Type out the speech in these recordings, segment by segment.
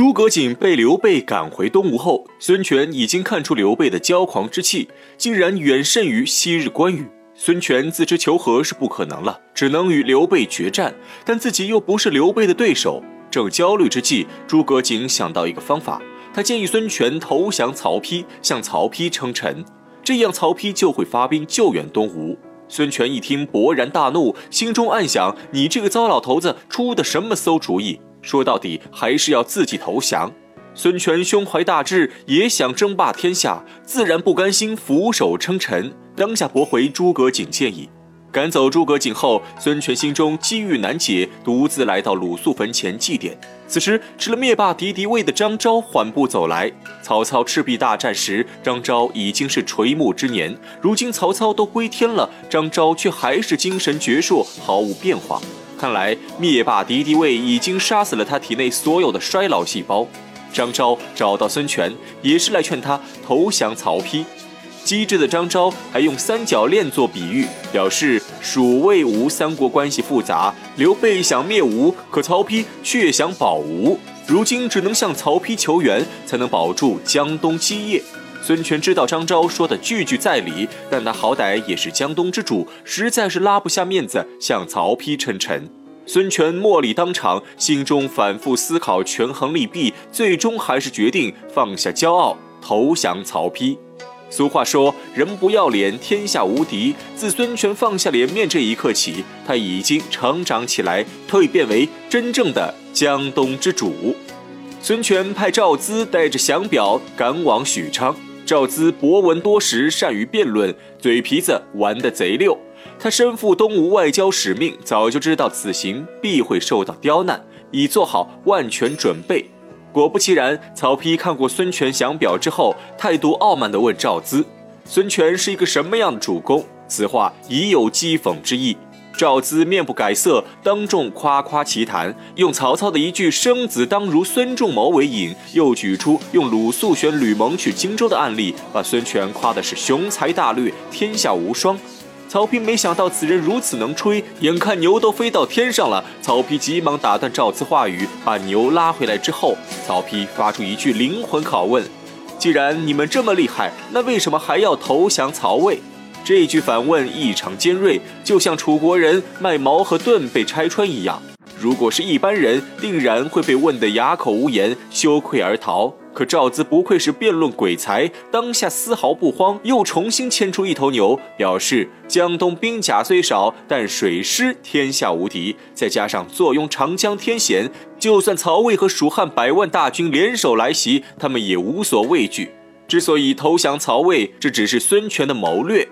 诸葛瑾被刘备赶回东吴后，孙权已经看出刘备的骄狂之气竟然远胜于昔日关羽。孙权自知求和是不可能了，只能与刘备决战，但自己又不是刘备的对手。正焦虑之际，诸葛瑾想到一个方法，他建议孙权投降曹丕，向曹丕称臣，这样曹丕就会发兵救援东吴。孙权一听，勃然大怒，心中暗想：你这个糟老头子出的什么馊主意？说到底还是要自己投降。孙权胸怀大志，也想争霸天下，自然不甘心俯首称臣，当下驳回诸葛瑾建议。赶走诸葛瑾后，孙权心中积郁难解，独自来到鲁肃坟前祭奠。此时，吃了灭霸敌敌畏的张昭缓步走来。曹操赤壁大战时，张昭已经是垂暮之年，如今曹操都归天了，张昭却还是精神矍铄，毫无变化。看来灭霸敌敌畏已经杀死了他体内所有的衰老细胞。张昭找到孙权，也是来劝他投降曹丕。机智的张昭还用三角恋做比喻，表示蜀魏吴三国关系复杂，刘备想灭吴，可曹丕却想保吴，如今只能向曹丕求援，才能保住江东基业。孙权知道张昭说的句句在理，但他好歹也是江东之主，实在是拉不下面子向曹丕称臣。孙权默礼当场，心中反复思考，权衡利弊，最终还是决定放下骄傲，投降曹丕。俗话说：“人不要脸，天下无敌。”自孙权放下脸面这一刻起，他已经成长起来，蜕变为真正的江东之主。孙权派赵咨带着降表赶往许昌。赵咨博闻多识，善于辩论，嘴皮子玩得贼溜。他身负东吴外交使命，早就知道此行必会受到刁难，已做好万全准备。果不其然，曹丕看过孙权降表之后，态度傲慢地问赵咨：“孙权是一个什么样的主公？”此话已有讥讽之意。赵咨面不改色，当众夸夸其谈，用曹操的一句“生子当如孙仲谋”为引，又举出用鲁肃选吕蒙去荆州的案例，把孙权夸的是雄才大略，天下无双。曹丕没想到此人如此能吹，眼看牛都飞到天上了，曹丕急忙打断赵咨话语，把牛拉回来之后，曹丕发出一句灵魂拷问：“既然你们这么厉害，那为什么还要投降曹魏？”这句反问异常尖锐，就像楚国人卖矛和盾被拆穿一样。如果是一般人，定然会被问得哑口无言，羞愧而逃。可赵咨不愧是辩论鬼才，当下丝毫不慌，又重新牵出一头牛，表示江东兵甲虽少，但水师天下无敌。再加上坐拥长江天险，就算曹魏和蜀汉百万大军联手来袭，他们也无所畏惧。之所以投降曹魏，这只是孙权的谋略。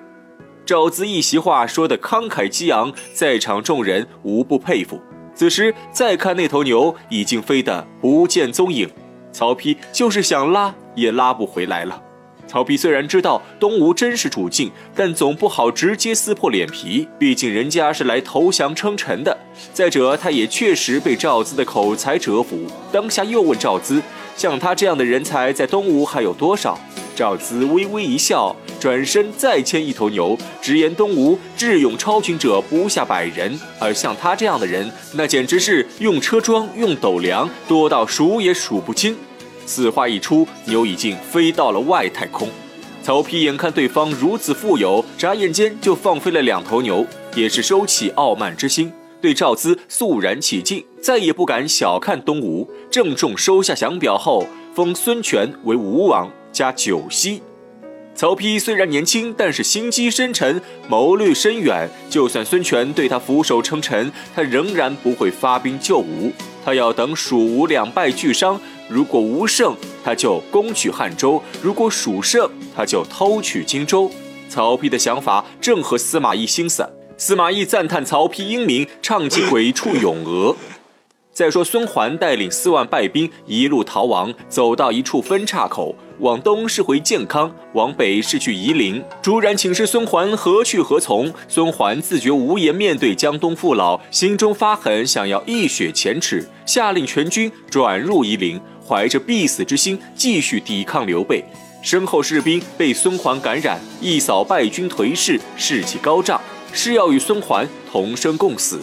赵咨一席话说得慷慨激昂，在场众人无不佩服。此时再看那头牛，已经飞得不见踪影。曹丕就是想拉，也拉不回来了。曹丕虽然知道东吴真实处境，但总不好直接撕破脸皮，毕竟人家是来投降称臣的。再者，他也确实被赵咨的口才折服，当下又问赵咨：像他这样的人才，在东吴还有多少？赵咨微微一笑，转身再牵一头牛，直言东吴智勇超群者不下百人，而像他这样的人，那简直是用车装、用斗量，多到数也数不清。此话一出，牛已经飞到了外太空。曹丕眼看对方如此富有，眨眼间就放飞了两头牛，也是收起傲慢之心，对赵咨肃然起敬，再也不敢小看东吴，郑重收下降表后，封孙权为吴王。加九锡。曹丕虽然年轻，但是心机深沉，谋略深远。就算孙权对他俯首称臣，他仍然不会发兵救吴。他要等蜀吴两败俱伤，如果吴胜，他就攻取汉州；如果蜀胜，他就偷取荆州。曹丕的想法正合司马懿心思。司马懿赞叹曹丕英明，唱起鬼畜咏鹅。再说孙桓带领四万败兵一路逃亡，走到一处分岔口。往东是回建康，往北是去夷陵。朱然请示孙桓何去何从，孙桓自觉无颜面对江东父老，心中发狠，想要一雪前耻，下令全军转入夷陵，怀着必死之心继续抵抗刘备。身后士兵被孙桓感染，一扫败军颓势，士气高涨，誓要与孙桓同生共死。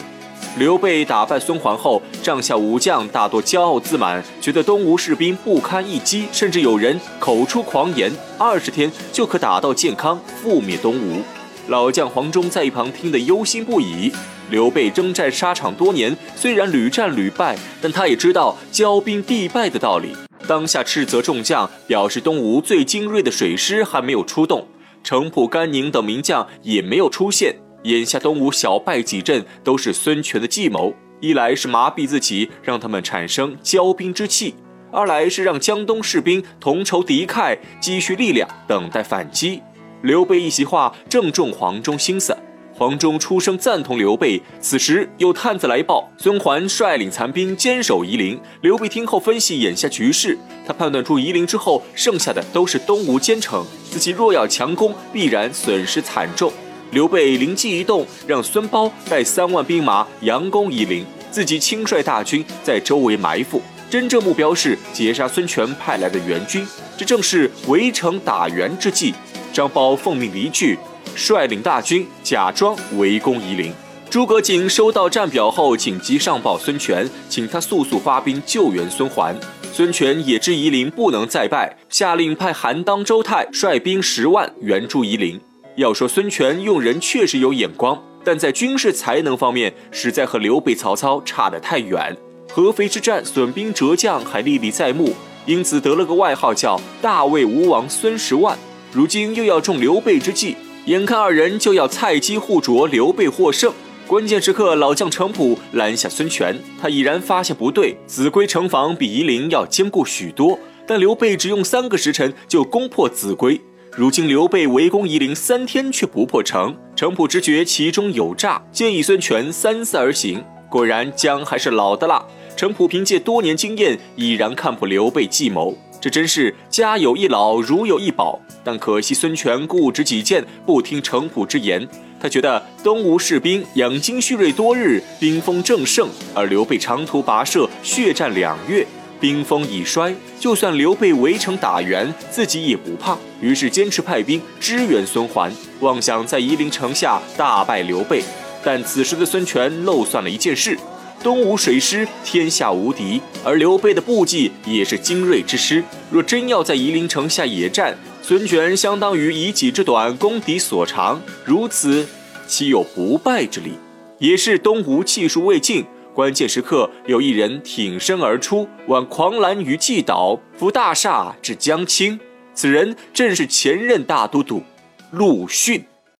刘备打败孙桓后，帐下武将大多骄傲自满，觉得东吴士兵不堪一击，甚至有人口出狂言：二十天就可打到建康，覆灭东吴。老将黄忠在一旁听得忧心不已。刘备征战沙场多年，虽然屡战屡败，但他也知道骄兵必败的道理。当下斥责众将，表示东吴最精锐的水师还没有出动，程普、甘宁等名将也没有出现。眼下东吴小败几阵，都是孙权的计谋。一来是麻痹自己，让他们产生骄兵之气；二来是让江东士兵同仇敌忾，积蓄力量，等待反击。刘备一席话正中黄忠心思，黄忠出声赞同刘备。此时有探子来报，孙桓率领残兵坚守夷陵。刘备听后分析眼下局势，他判断出夷陵之后剩下的都是东吴坚城，自己若要强攻，必然损失惨重。刘备灵机一动，让孙苞带三万兵马佯攻夷陵，自己亲率大军在周围埋伏，真正目标是截杀孙权派来的援军。这正是围城打援之计。张苞奉命离去，率领大军假装围攻夷陵。诸葛瑾收到战表后，紧急上报孙权，请他速速发兵救援孙桓。孙权也知夷陵不能再败，下令派韩当、周泰率兵十万援助夷陵。要说孙权用人确实有眼光，但在军事才能方面，实在和刘备、曹操差得太远。合肥之战损兵折将还历历在目，因此得了个外号叫“大魏吴王孙十万”。如今又要中刘备之计，眼看二人就要菜鸡互啄，刘备获胜。关键时刻，老将程普拦下孙权，他已然发现不对，秭归城防比夷陵要坚固许多，但刘备只用三个时辰就攻破秭归。如今刘备围攻夷陵三天却不破城，程普直觉其中有诈，建议孙权三思而行。果然姜还是老的辣，程普凭借多年经验，已然看破刘备计谋。这真是家有一老，如有一宝。但可惜孙权固执己见，不听程普之言。他觉得东吴士兵养精蓄锐多日，兵锋正盛，而刘备长途跋涉，血战两月。兵锋已衰，就算刘备围城打援，自己也不怕。于是坚持派兵支援孙桓，妄想在夷陵城下大败刘备。但此时的孙权漏算了一件事：东吴水师天下无敌，而刘备的部骑也是精锐之师。若真要在夷陵城下野战，孙权相当于以己之短攻敌所长，如此岂有不败之理？也是东吴气数未尽。关键时刻，有一人挺身而出，挽狂澜于既倒，扶大厦至将倾。此人正是前任大都督陆逊。